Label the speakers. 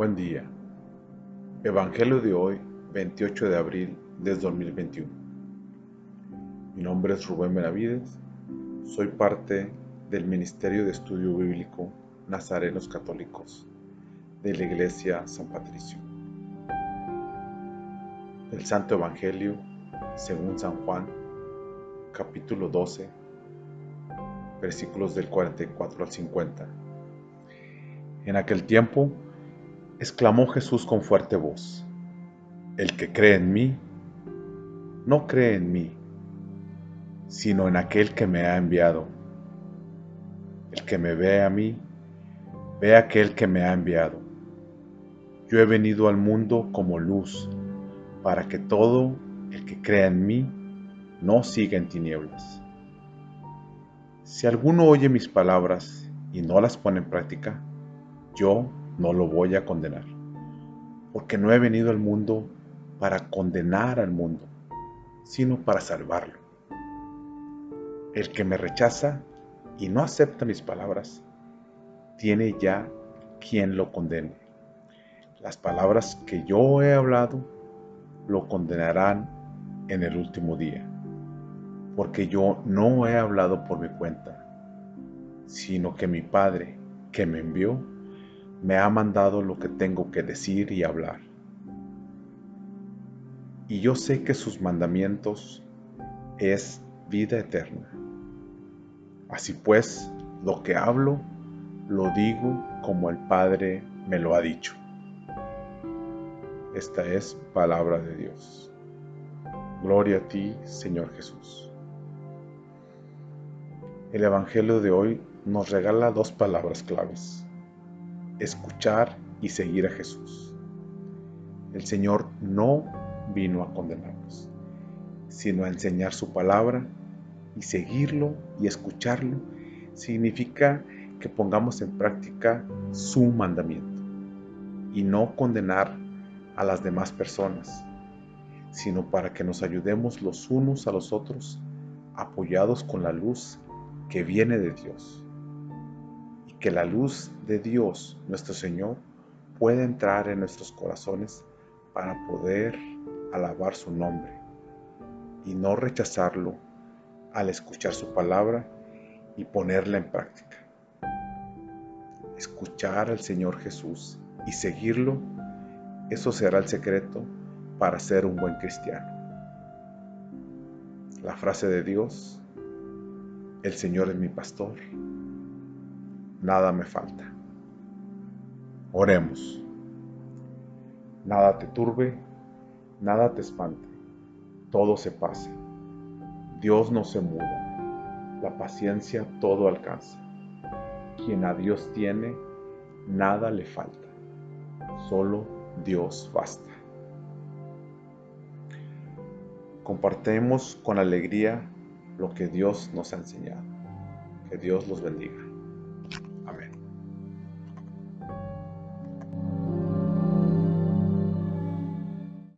Speaker 1: Buen día. Evangelio de hoy, 28 de abril de 2021. Mi nombre es Rubén Benavides. Soy parte del Ministerio de Estudio Bíblico Nazarenos Católicos de la Iglesia San Patricio. El Santo Evangelio según San Juan, capítulo 12, versículos del 44 al 50. En aquel tiempo, exclamó Jesús con fuerte voz, El que cree en mí, no cree en mí, sino en aquel que me ha enviado. El que me ve a mí, ve a aquel que me ha enviado. Yo he venido al mundo como luz, para que todo el que crea en mí no siga en tinieblas. Si alguno oye mis palabras y no las pone en práctica, yo no lo voy a condenar, porque no he venido al mundo para condenar al mundo, sino para salvarlo. El que me rechaza y no acepta mis palabras, tiene ya quien lo condene. Las palabras que yo he hablado lo condenarán en el último día, porque yo no he hablado por mi cuenta, sino que mi Padre, que me envió, me ha mandado lo que tengo que decir y hablar. Y yo sé que sus mandamientos es vida eterna. Así pues, lo que hablo, lo digo como el Padre me lo ha dicho. Esta es palabra de Dios. Gloria a ti, Señor Jesús. El Evangelio de hoy nos regala dos palabras claves escuchar y seguir a Jesús. El Señor no vino a condenarnos, sino a enseñar su palabra y seguirlo y escucharlo significa que pongamos en práctica su mandamiento y no condenar a las demás personas, sino para que nos ayudemos los unos a los otros apoyados con la luz que viene de Dios que la luz de Dios, nuestro Señor, pueda entrar en nuestros corazones para poder alabar su nombre y no rechazarlo al escuchar su palabra y ponerla en práctica. Escuchar al Señor Jesús y seguirlo, eso será el secreto para ser un buen cristiano. La frase de Dios, el Señor es mi pastor nada me falta. Oremos. Nada te turbe, nada te espante, todo se pasa. Dios no se muda, la paciencia todo alcanza. Quien a Dios tiene, nada le falta, solo Dios basta. Compartemos con alegría lo que Dios nos ha enseñado. Que Dios los bendiga.